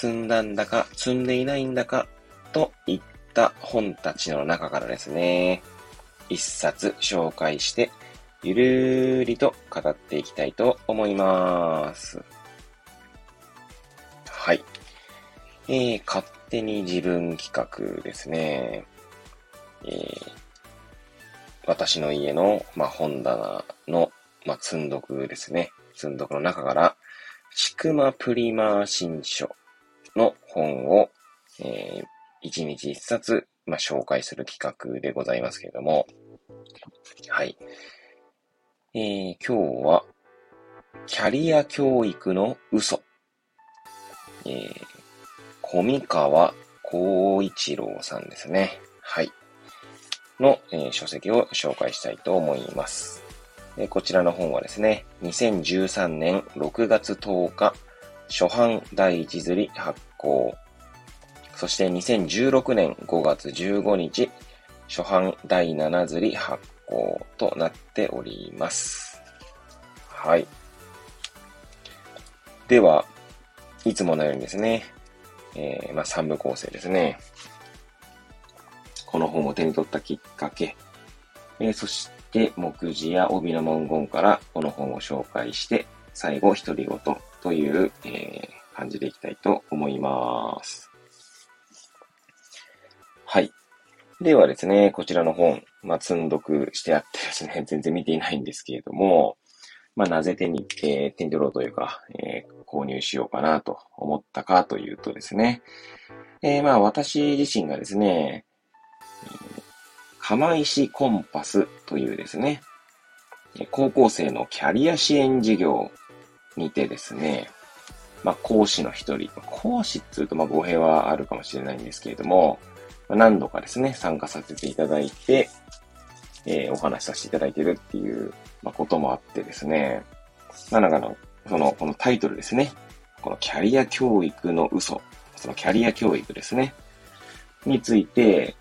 積んだんだか積んでいないんだか、といった本たちの中からですね、一冊紹介して、ゆるーりと語っていきたいと思います。はい。えー、勝手に自分企画ですね。えー、私の家の、まあ、本棚の、まあ、積んどくですね。積んどくの中から、ちくまプリマー新書の本を、えー、一日一冊、まあ、紹介する企画でございますけれども、はい。えー、今日は、キャリア教育の嘘。えー、小川光一郎さんですね。はい。の、えー書籍を紹介したいと思います。えーこちらの本はですね、2013年6月10日、初版第一釣り発行。そして2016年5月15日、初版第7釣り発行となっております。はい。では、いつものようにですね、えー、まあ、3部構成ですね。この本を手に取ったきっかけ、えーそして、目次や帯の文言からこの本を紹介して、最後、独り言という、えー感じでいきたいと思います。はい。ではですね、こちらの本、まあ、積んどくしてあってですね、全然見ていないんですけれども、まあ、なぜ手に、えー手に取ろうというか、えー購入しようかなと思ったかというとですね、えーまあ、私自身がですね、釜石コンパスというですね、高校生のキャリア支援事業にてですね、まあ、講師の一人、講師っていうと、まあ、語弊はあるかもしれないんですけれども、まあ何度かですね、参加させていただいて、えーお話しさせていただいてるっていう、まあ、こともあってですね、まあ、なんかの、その、このタイトルですね。このキャリア教育の嘘。そのキャリア教育ですね。について、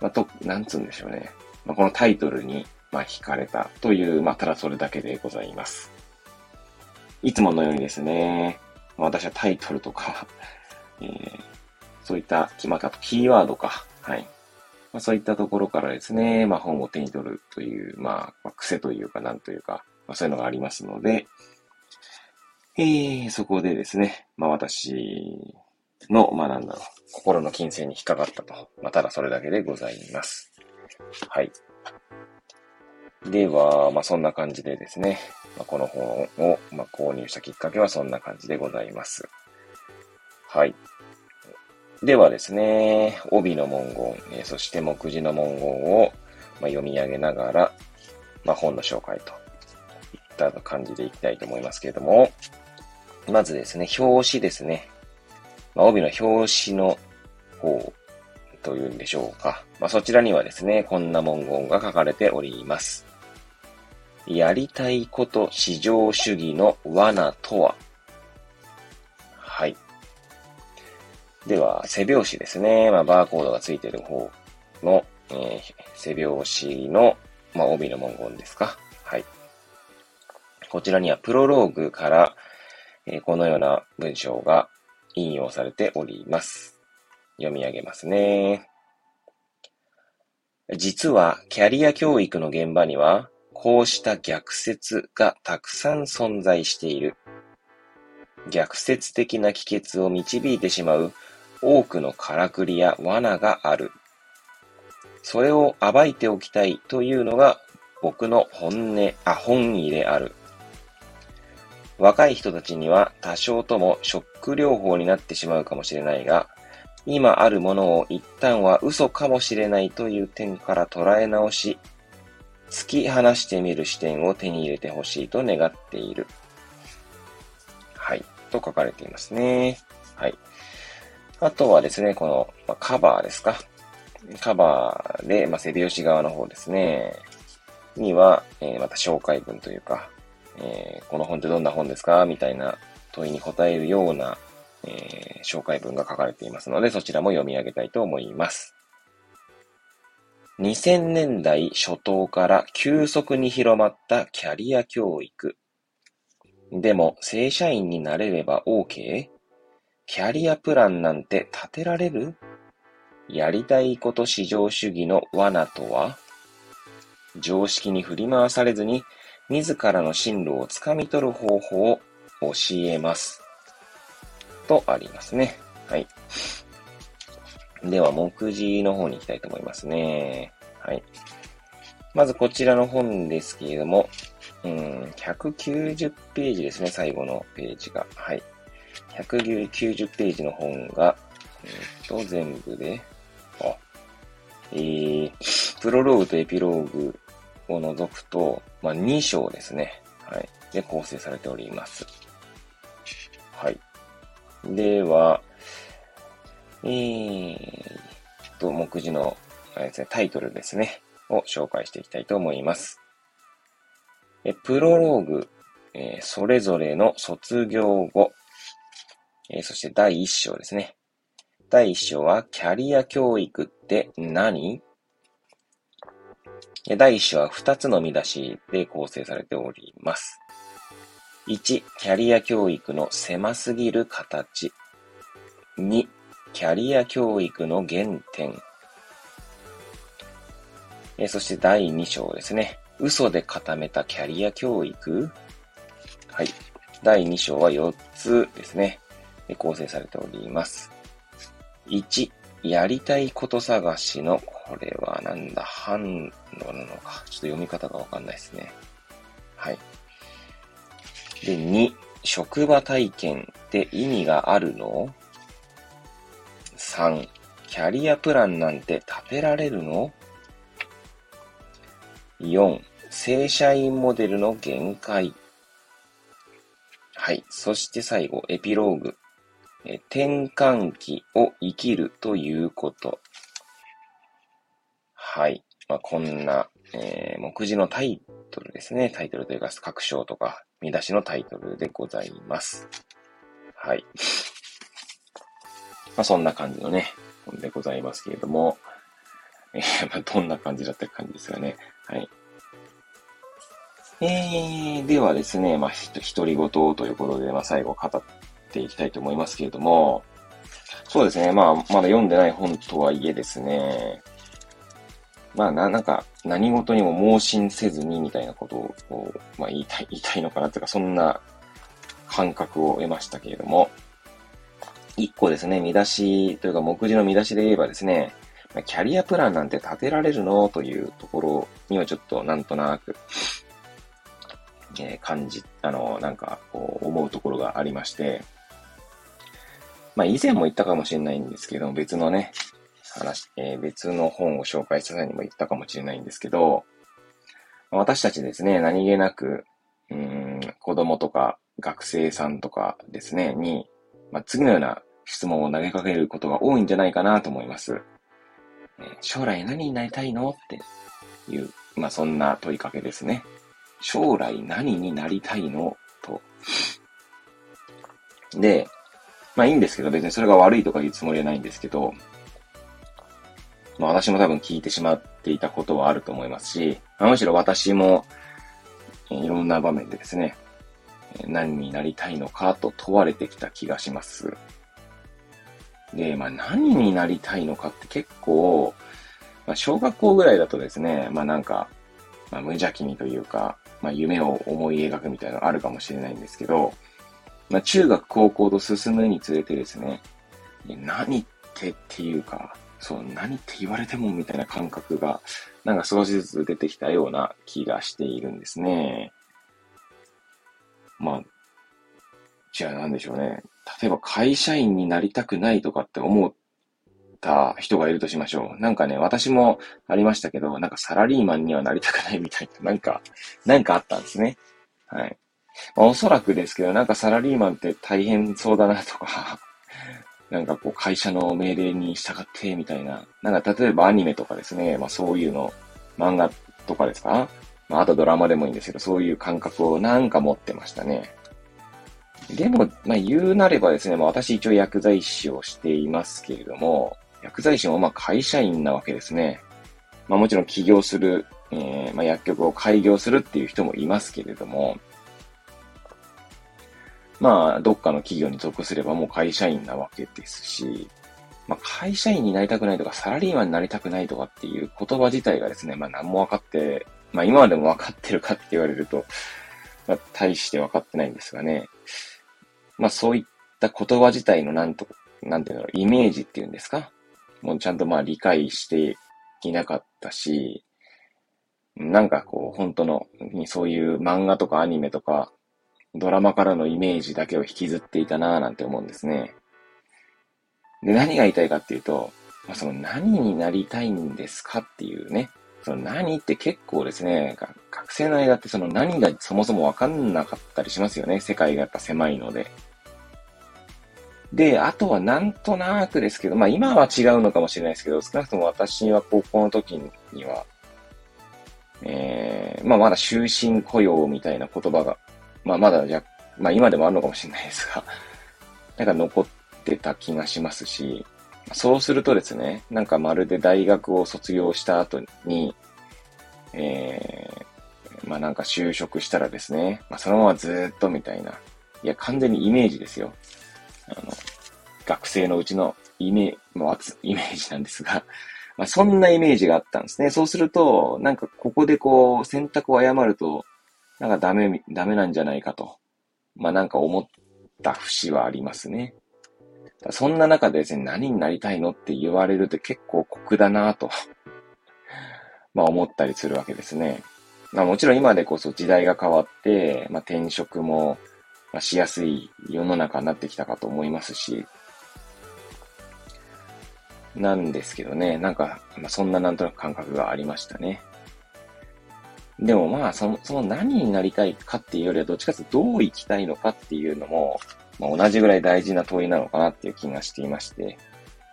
まあ、と、なんつうんでしょうね。まあ、このタイトルに、まあ、惹かれたという、まあ、ただそれだけでございます。いつものようにですね、私はタイトルとか、えーそういった決、まあ、あとキーワードか、はい。まあ、そういったところからですね、まあ、本を手に取るという、まあ、癖というか、なんというか、まあ、そういうのがありますので、えー、そこでですね、まあ、私の、まあ、なんだろう、心の金銭に引っかかったと。まあ、ただそれだけでございます。はい。では、まあ、そんな感じでですね、まあ、この本を、ま、購入したきっかけはそんな感じでございます。はい。ではですね、帯の文言、えそして目次の文言を、ま、読み上げながら、まあ、本の紹介といった感じでいきたいと思いますけれども、まずですね、表紙ですね。まあ、帯の表紙の方というんでしょうか。まあ、そちらにはですね、こんな文言が書かれております。やりたいこと至上主義の罠とは？はい。では、背表紙ですね。まあ、バーコードがついている方の、えー背表紙の、まあ、帯の文言ですか？はい。こちらにはプロローグから、えーこのような文章が引用されております。読み上げますね。実は、キャリア教育の現場には、こうした逆説がたくさん存在している。逆説的な帰結を導いてしまう多くのからくりや罠がある。それを暴いておきたいというのが僕の本音、あ、本意である。若い人たちには多少ともショック療法になってしまうかもしれないが、今あるものを一旦は嘘かもしれないという点から捉え直し、突き放してみる視点を手に入れてほしいと願っている。はい。と書かれていますね。はい。あとはですね、この、まあ、カバーですか。カバーで、まあ、背拍子側の方ですね。には、えー、また紹介文というか、えー、この本ってどんな本ですか？みたいな問いに答えるような、えー、紹介文が書かれていますので、そちらも読み上げたいと思います。2000年代初頭から急速に広まったキャリア教育。でも、正社員になれれば OK? キャリアプランなんて立てられる？やりたいこと至上主義の罠とは？常識に振り回されずに自らの進路をつかみ取る方法を教えます。とありますね。はい。では、目次の方に行きたいと思いますね。はい。まずこちらの本ですけれども、うん、190ページですね、最後のページが。はい。190ページの本が、えっ、と、全部で、あ、えー、プロローグとエピローグを除くと、まあ、2章ですね。はい。で構成されております。はい。では、えーと、目次の、ですね、タイトルですね、を紹介していきたいと思います。えプロローグ、えー、それぞれの卒業後、えー、そして第1章ですね。第1章は、キャリア教育って何？第1章は2つの見出しで構成されております。1、キャリア教育の狭すぎる形。2、キャリア教育の原点。えそして第2章ですね。嘘で固めたキャリア教育はい。第2章は4つですね。構成されております。1、やりたいこと探しの、これはなんだ、反応なのか。ちょっと読み方がわかんないですね。はい。で、2、職場体験って意味があるの？?3、キャリアプランなんて立てられるの ?4、正社員モデルの限界。はい。そして最後、エピローグ。え転換期を生きるということ。はい。まあ、こんな、えー、目次のタイトルですね。タイトルというか、各章とか、見出しのタイトルでございます。はい。まあ、そんな感じのね、本でございますけれども、えー、まあ、どんな感じだった感じですかね。はい。えー、ではですね、まあ、ひと、独り言ということで、まあ、最後語っていきたいと思いますけれども、そうですね。まあ、まだ読んでない本とはいえですね、まあ、な、なんか、何事にも盲信せずにみたいなことを、まあ、言いたい、言いたいのかなというか、そんな感覚を得ましたけれども、一個ですね、見出しというか、目次の見出しで言えばですね、キャリアプランなんて立てられるのというところにはちょっとなんとなく、えー、感じ、あの、なんか、こう、思うところがありまして、まあ以前も言ったかもしれないんですけど、別のね、話、えー、別の本を紹介した際にも言ったかもしれないんですけど、私たちですね、何気なく、うん、子供とか学生さんとかですね、に、まあ、次のような質問を投げかけることが多いんじゃないかなと思います。えー、将来何になりたいのっていう、まあ、そんな問いかけですね。将来何になりたいのと。で、まあいいんですけど、別にそれが悪いとか言うつもりはないんですけど、まあ私も多分聞いてしまっていたことはあると思いますし、まあ、むしろ私も、いろんな場面でですね、何になりたいのかと問われてきた気がします。で、まあ何になりたいのかって結構、まあ小学校ぐらいだとですね、まあなんか、まあ無邪気にというか、まあ夢を思い描くみたいなのあるかもしれないんですけど、まあ中学高校と進むにつれてですね、何ってっていうか、そう、何って言われてもみたいな感覚が、なんか少しずつ出てきたような気がしているんですね。まあ、じゃあ何でしょうね。例えば会社員になりたくないとかって思った人がいるとしましょう。なんかね、私もありましたけど、なんかサラリーマンにはなりたくないみたいな、なんか、なんかあったんですね。はい。まあ、おそらくですけど、なんかサラリーマンって大変そうだなとか なんかこう会社の命令に従ってみたいな、なんか例えばアニメとかですね、まあそういうの、漫画とかですかまああとドラマでもいいんですけど、そういう感覚をなんか持ってましたね。でも、まあ言うなればですね、まあ私一応薬剤師をしていますけれども、薬剤師もまあ会社員なわけですね。まあもちろん起業する、えー、まあ薬局を開業するっていう人もいますけれども、まあ、どっかの企業に属すればもう会社員なわけですし、まあ、会社員になりたくないとか、サラリーマンになりたくないとかっていう言葉自体がですね、まあ何も分かって、まあ今までも分かってるかって言われると、まあ大して分かってないんですがね。まあそういった言葉自体のなんと、なんていうの、イメージっていうんですか？もうちゃんとまあ理解していなかったし、なんかこう、本当の、そういう漫画とかアニメとか、ドラマからのイメージだけを引きずっていたなぁなんて思うんですね。で、何が言いたいかっていうと、まあ、その何になりたいんですかっていうね。その何って結構ですね、学生の間ってその何がそもそもわかんなかったりしますよね。世界がやっぱ狭いので。で、あとはなんとなくですけど、まあ今は違うのかもしれないですけど、少なくとも私は高校の時には、えー、まあまだ終身雇用みたいな言葉がまあまだじゃ、まあ今でもあるのかもしれないですが、なんか残ってた気がしますし、そうするとですね、なんかまるで大学を卒業した後に、えー、まあなんか就職したらですね、まあそのままずっとみたいな。いや、完全にイメージですよ。あの、学生のうちのイメージ、イメージなんですが、まあそんなイメージがあったんですね。そうすると、なんかここでこう選択を誤ると、なんかダメ、ダメなんじゃないかと。まあなんか思った節はありますね。そんな中でですね、何になりたいのって言われると結構酷だなと まあ思ったりするわけですね。まあもちろん今でこそ時代が変わって、まあ転職もしやすい世の中になってきたかと思いますし、なんですけどね、なんか、まあ、そんななんとなく感覚がありましたね。でもまあ、その、その何になりたいかっていうよりは、どっちかというとどう生きたいのかっていうのも、まあ、同じぐらい大事な問いなのかなっていう気がしていまして、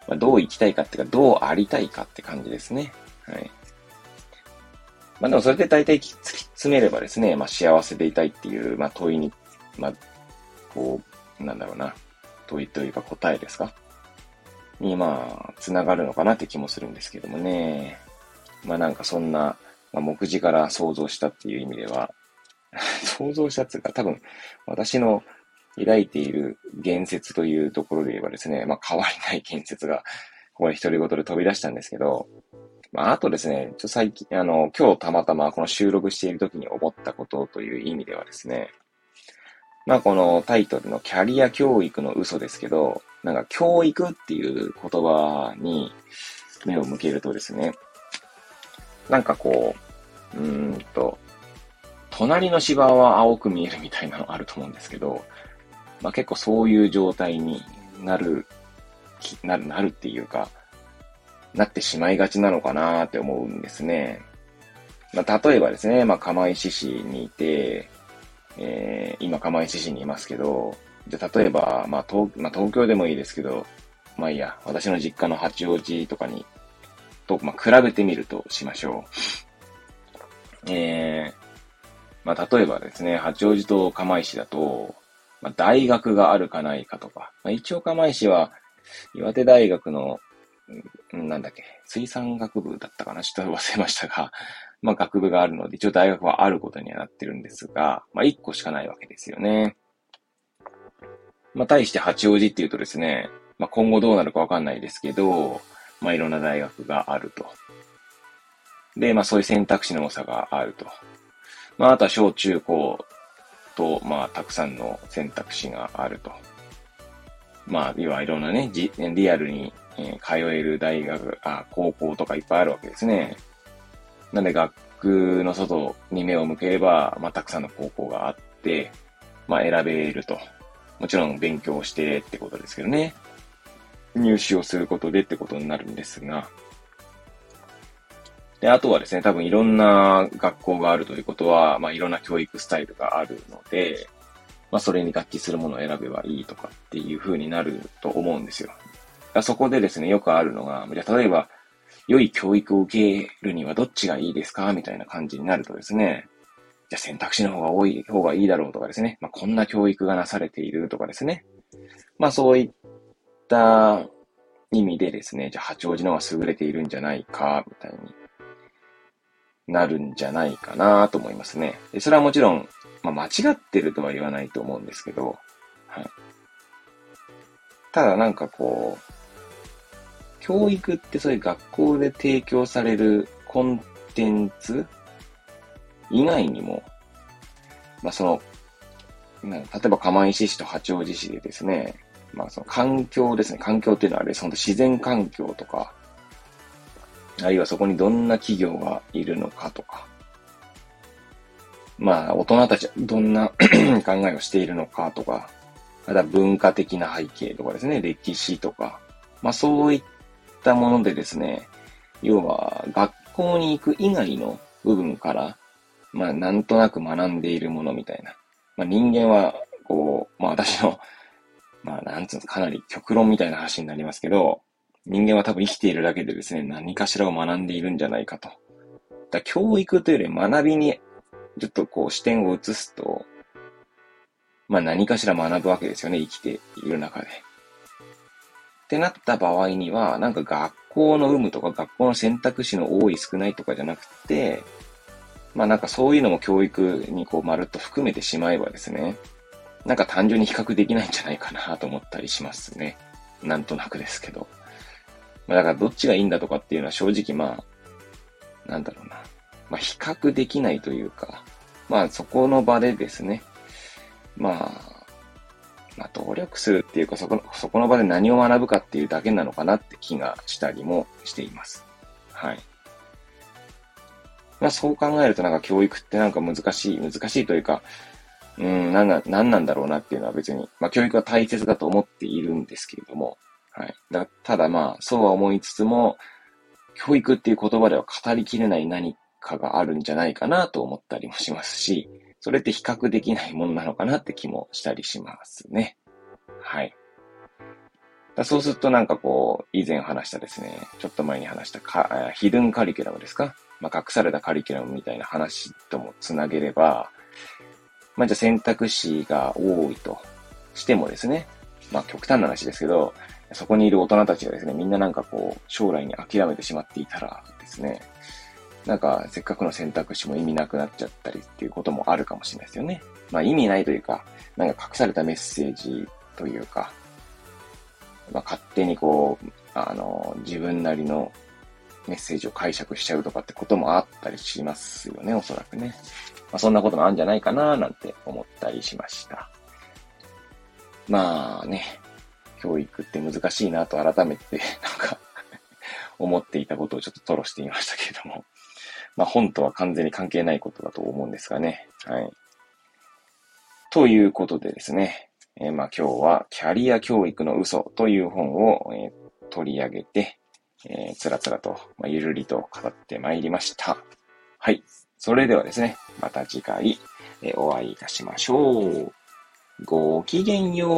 まあ、どう生きたいかっていうか、どうありたいかって感じですね。はい。まあでもそれで大体突き詰めればですね、まあ幸せでいたいっていう、まあ問いに、まあ、こう、なんだろうな、問いというか答えですか？に、まあ、つながるのかなって気もするんですけどもね。まあなんかそんな、まあ、目次から想像したっていう意味では、想像したっていうか、多分、私の抱いている言説というところで言えばですね、まあ、変わりない言説が、ここで独り言で飛び出したんですけど、まあ、あとですね、ちょ最近、あの、今日たまたまこの収録している時に思ったことという意味ではですね、まあ、このタイトルのキャリア教育の嘘ですけど、なんか教育っていう言葉に目を向けるとですね、なんかこう、うーんと、隣の芝は青く見えるみたいなのあると思うんですけど、まあ結構そういう状態になる、なる、なるっていうか、なってしまいがちなのかなって思うんですね。まあ例えばですね、まあ釜石市にいて、えー、今釜石市にいますけど、じゃ例えば、まあ東、まあ、東京でもいいですけど、まあいいや、私の実家の八王子とかにと、まあ、比べてみるとしましょう。えー、まあ、例えばですね、八王子と釜石だと、まあ、大学があるかないかとか、まあ、一応釜石は、岩手大学の、んなんだっけ、水産学部だったかなちょっと忘れましたが、まあ、学部があるので、一応大学はあることにはなってるんですが、まあ、一個しかないわけですよね。まあ、対して八王子っていうとですね、まあ、今後どうなるかわかんないですけど、まあ、いろんな大学があると。で、まあ、そういう選択肢の多さがあると。まあ、あとは小中高と、まあ、たくさんの選択肢があると。まあ、要はいろんなね、リアルに、え、通える大学、あ、高校とかいっぱいあるわけですね。なんで、学区の外に目を向ければ、まあ、たくさんの高校があって、まあ、選べると。もちろん勉強してってことですけどね。入試をすることでってことになるんですが、で、あとはですね、多分いろんな学校があるということは、まあいろんな教育スタイルがあるので、まあそれに合致するものを選べばいいとかっていう風になると思うんですよ。そこでですね、よくあるのが、じゃあ例えば、良い教育を受けるにはどっちがいいですか？みたいな感じになるとですね、じゃあ選択肢の方が多い方がいいだろうとかですね、まあ、こんな教育がなされているとかですね、まあそういった意味でですね、じゃあ八王子の方が優れているんじゃないか、みたいになるんじゃないかなと思いますね。それはもちろん、まあ、間違ってるとは言わないと思うんですけど、はい。ただなんかこう、教育ってそういう学校で提供されるコンテンツ以外にも、まあその、例えば釜石市と八王子市でですね、まあその環境ですね、環境っていうのはあれ、その自然環境とか、あるいはそこにどんな企業がいるのかとか、まあ大人たちはどんな 考えをしているのかとか、また文化的な背景とかですね、歴史とか、まあそういったものでですね、要は学校に行く以外の部分から、まあなんとなく学んでいるものみたいな。まあ人間は、こう、まあ私の、まあなんつうの、かなり極論みたいな話になりますけど、人間は多分生きているだけでですね、何かしらを学んでいるんじゃないかと。だ教育というより学びに、ちょっとこう視点を移すと、まあ何かしら学ぶわけですよね、生きている中で。ってなった場合には、なんか学校の有無とか学校の選択肢の多い少ないとかじゃなくて、まあなんかそういうのも教育にこうまるっと含めてしまえばですね、なんか単純に比較できないんじゃないかなと思ったりしますね。なんとなくですけど。まあだからどっちがいいんだとかっていうのは正直まあ、なんだろうな。まあ比較できないというか、まあそこの場でですね、まあ、まあ努力するっていうかそこのそこの場で何を学ぶかっていうだけなのかなって気がしたりもしています。はい。まあそう考えるとなんか教育ってなんか難しい、難しいというか、うん、なんな、なんなんだろうなっていうのは別に、まあ教育は大切だと思っているんですけれども、はい。だただまあ、そうは思いつつも、教育っていう言葉では語りきれない何かがあるんじゃないかなと思ったりもしますし、それって比較できないものなのかなって気もしたりしますね。はい。だそうするとなんかこう、以前話したですね、ちょっと前に話したか、ヒドゥンカリキュラムですか？まあ、隠されたカリキュラムみたいな話ともつなげれば、まあ、じゃあ選択肢が多いとしてもですね、まあ、極端な話ですけど、そこにいる大人たちがですね、みんななんかこう、将来に諦めてしまっていたらですね、なんかせっかくの選択肢も意味なくなっちゃったりっていうこともあるかもしれないですよね。まあ意味ないというか、なんか隠されたメッセージというか、まあ勝手にこう、あの、自分なりのメッセージを解釈しちゃうとかってこともあったりしますよね、おそらくね。まあそんなこともあるんじゃないかななんて思ったりしました。まあね、教育って難しいなと改めて、なんか思っていたことをちょっと吐露してみましたけれども。まあ本とは完全に関係ないことだと思うんですがね。はい。ということでですね。えー、まあ今日はキャリア教育の嘘という本を、えー、取り上げて、えー、つらつらと、まあ、ゆるりと語ってまいりました。はい。それではですね、また次回、えー、お会いいたしましょう。ごきげんよう。